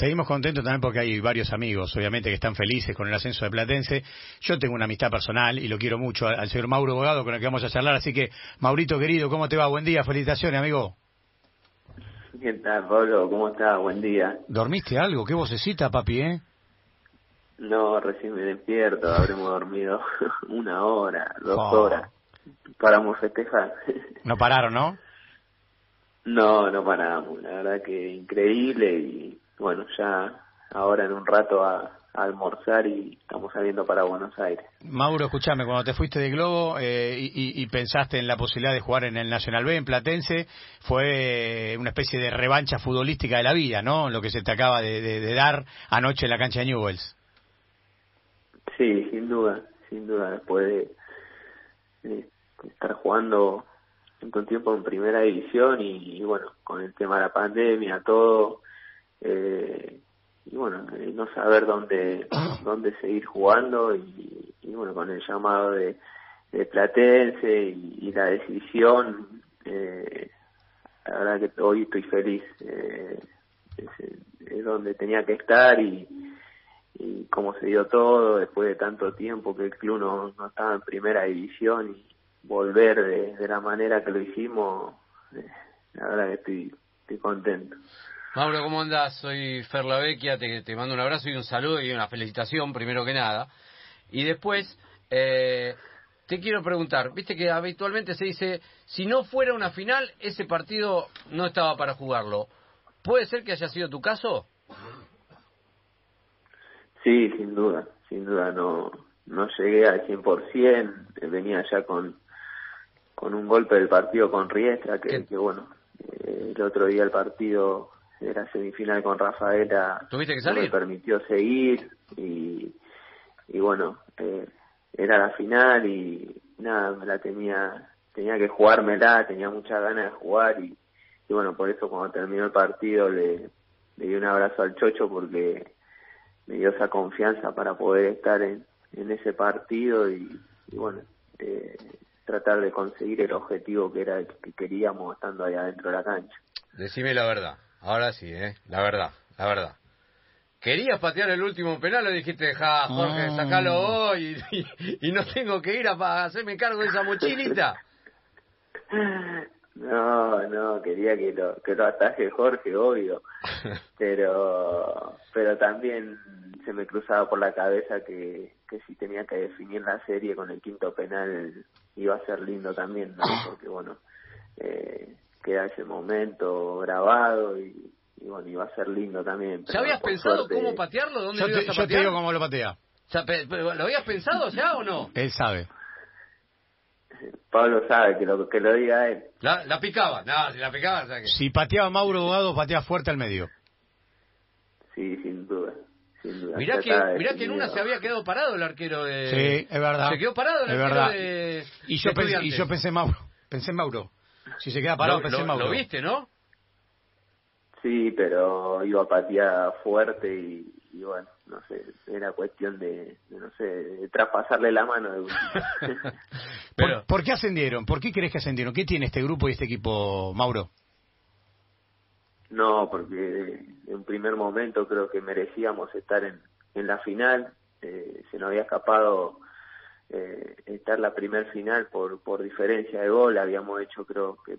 Seguimos contentos también porque hay varios amigos, obviamente, que están felices con el ascenso de Platense. Yo tengo una amistad personal y lo quiero mucho al, señor Mauro Bogado con el que vamos a charlar. Así que, Maurito querido, ¿cómo te va? Buen día, felicitaciones, amigo. ¿Qué tal, Pablo? ¿Cómo estás? Buen día. ¿Dormiste algo? ¿Qué vocecita, papi, eh? No, recién me despierto, habremos dormido una hora, dos oh. horas. Paramos festejar. No pararon, ¿no? No, no paramos. La verdad que increíble y bueno, ya ahora en un rato a, almorzar y estamos saliendo para Buenos Aires. Mauro, escúchame, cuando te fuiste de Globo eh, y, pensaste en la posibilidad de jugar en el Nacional B, en Platense, fue una especie de revancha futbolística de la vida, ¿no? Lo que se te acaba de, dar anoche en la cancha de Newells. Sí, sin duda, sin duda, después de, estar jugando un tiempo en primera división y, bueno, con el tema de la pandemia, todo, eh, y bueno, eh, no saber dónde, dónde seguir jugando y, bueno, con el llamado de, de Platense y, la decisión, eh, la verdad que hoy estoy feliz, eh, es, donde tenía que estar y, y cómo se dio todo después de tanto tiempo que el club no, no estaba en primera división y volver de, de la manera que lo hicimos, eh, la verdad que estoy, estoy contento. Mauro, ¿cómo andás? Soy Fer Lavecchia, te, te mando un abrazo y un saludo y una felicitación, primero que nada. Y después, eh, te quiero preguntar, viste que habitualmente se dice, si no fuera una final, ese partido no estaba para jugarlo. ¿Puede ser que haya sido tu caso? Sí, sin duda, sin duda, no, no llegué al 100%, venía ya con, con un golpe del partido con Riestra, que, que bueno, eh, el otro día el partido era semifinal con Rafaela ¿Tuviste que salir? me permitió seguir y, y bueno eh, era la final y nada me la tenía tenía que jugármela tenía muchas ganas de jugar y, y bueno por eso cuando terminó el partido le, le di un abrazo al chocho porque me dio esa confianza para poder estar en, en ese partido y, y bueno eh, tratar de conseguir el objetivo que era el que queríamos estando ahí adentro de la cancha. Decime la verdad, Ahora sí, ¿eh? La verdad, la verdad. ¿Querías patear el último penal o dijiste, ja, Jorge, ah. sacalo hoy y, no tengo que ir a, hacerme cargo de esa mochilita? No, no, quería que lo, que lo ataje Jorge, obvio. Pero, pero también se me cruzaba por la cabeza que, que si tenía que definir la serie con el quinto penal iba a ser lindo también, ¿no? Porque bueno, eh, queda ese momento grabado y, bueno, iba a ser lindo también. ¿Ya habías pensado cómo patearlo? ¿Dónde yo, te, yo te digo cómo lo patea. ¿Lo habías pensado ya o no? Él sabe. Pablo sabe que lo que lo diga él. La, la picaba, no, si la picaba. Si pateaba Mauro Bogado, patea fuerte al medio. Sí, sin duda. Sin duda. Mirá que, mirá que en una se había quedado parado el arquero de. Sí, es verdad. Se quedó parado el es arquero verdad. de. Y yo, pensé, y yo pensé Mauro. Pensé en Mauro. Si se queda parado, lo, lo, lo viste, ¿no? Sí, pero iba a patear fuerte y, y, bueno, no sé, era cuestión de, no sé, de traspasarle la mano. pero, ¿Por, qué ascendieron? ¿Por qué crees que ascendieron? ¿Qué tiene este grupo y este equipo, Mauro? No, porque en un primer momento creo que merecíamos estar en, en la final. Eh, se nos había escapado eh, estar la primer final por, por diferencia de gol, habíamos hecho creo que,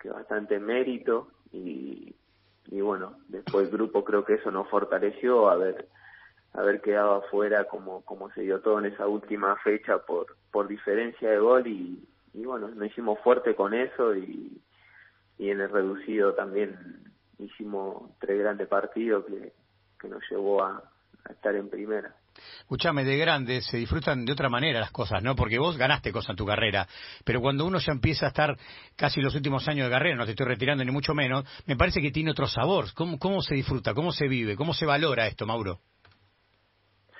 que bastante mérito y, y bueno, después el grupo creo que eso nos fortaleció, haber, haber quedado afuera como, como se dio todo en esa última fecha por, por diferencia de gol y, y bueno, nos hicimos fuerte con eso y, y en el reducido también hicimos tres grandes partidos que, que nos llevó a estar en primera. Escúchame, de grande se disfrutan de otra manera las cosas, ¿no? Porque vos ganaste cosas en tu carrera, pero cuando uno ya empieza a estar casi los últimos años de carrera, no te estoy retirando ni mucho menos, me parece que tiene otro sabor. ¿Cómo, cómo se disfruta? ¿Cómo se vive? ¿Cómo se valora esto, Mauro?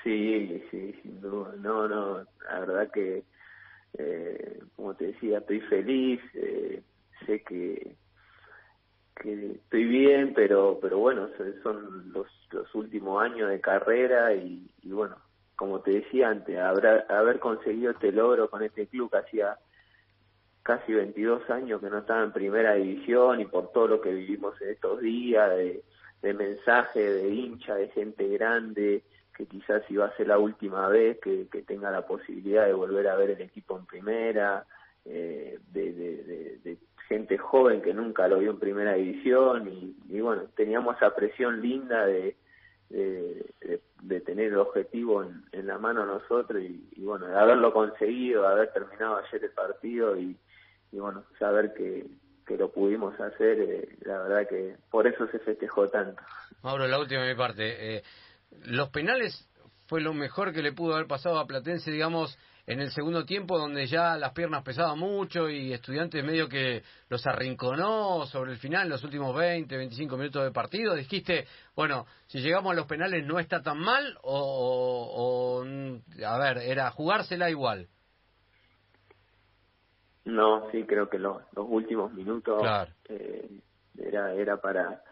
Sí, sí, sin duda. No, no, la verdad que, eh, como te decía, estoy feliz, eh, sé que que estoy bien, pero pero bueno, son los, los últimos años de carrera y, y bueno, como te decía antes, habrá, haber conseguido este logro con este club que hacía casi 22 años que no estaba en primera división y por todo lo que vivimos en estos días, de, de mensaje de hincha, de gente grande, que quizás iba a ser la última vez que, tenga la posibilidad de volver a ver el equipo en primera, eh, de, de, gente joven que nunca lo vio en primera división y, y bueno, teníamos esa presión linda de, de, de, tener el objetivo en, en la mano nosotros y, bueno, de haberlo conseguido, de haber terminado ayer el partido y, y bueno, saber que, que lo pudimos hacer, eh, la verdad que por eso se festejó tanto. Mauro, la última de mi parte. Eh, los penales fue lo mejor que le pudo haber pasado a Platense, digamos, en el segundo tiempo, donde ya las piernas pesaban mucho y estudiantes medio que los arrinconó sobre el final, los últimos 20, 25 minutos de partido. Dijiste, bueno, si llegamos a los penales no está tan mal, o, o a ver, era jugársela igual. No, sí, creo que los, los últimos minutos eh, era era para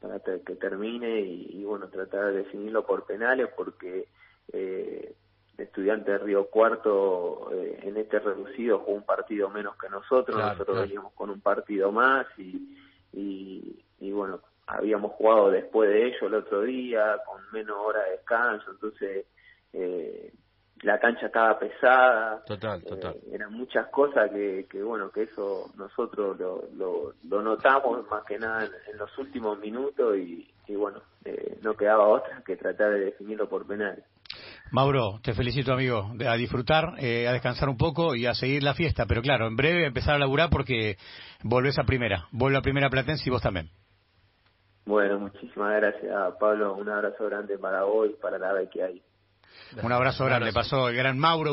para que termine y, bueno tratar de definirlo por penales porque eh, estudiante de Río Cuarto eh, en este reducido jugó un partido menos que nosotros nosotros veníamos con un partido más y, y, y bueno habíamos jugado después de ello el otro día con menos hora de descanso entonces eh, la cancha estaba pesada. Total, total. Eh, eran muchas cosas que, que, bueno, que eso nosotros lo, lo, lo notamos más que nada en, los últimos minutos y, y bueno, eh, no quedaba otra que tratar de definirlo por penal. Mauro, te felicito amigo, a disfrutar, eh, a descansar un poco y a seguir la fiesta, pero claro, en breve empezar a laburar porque volvés a primera, vuelve a primera Platense y vos también. Bueno, muchísimas gracias Pablo, un abrazo grande para vos y para la vez que hay. Un abrazo grande, pasó el gran Mauro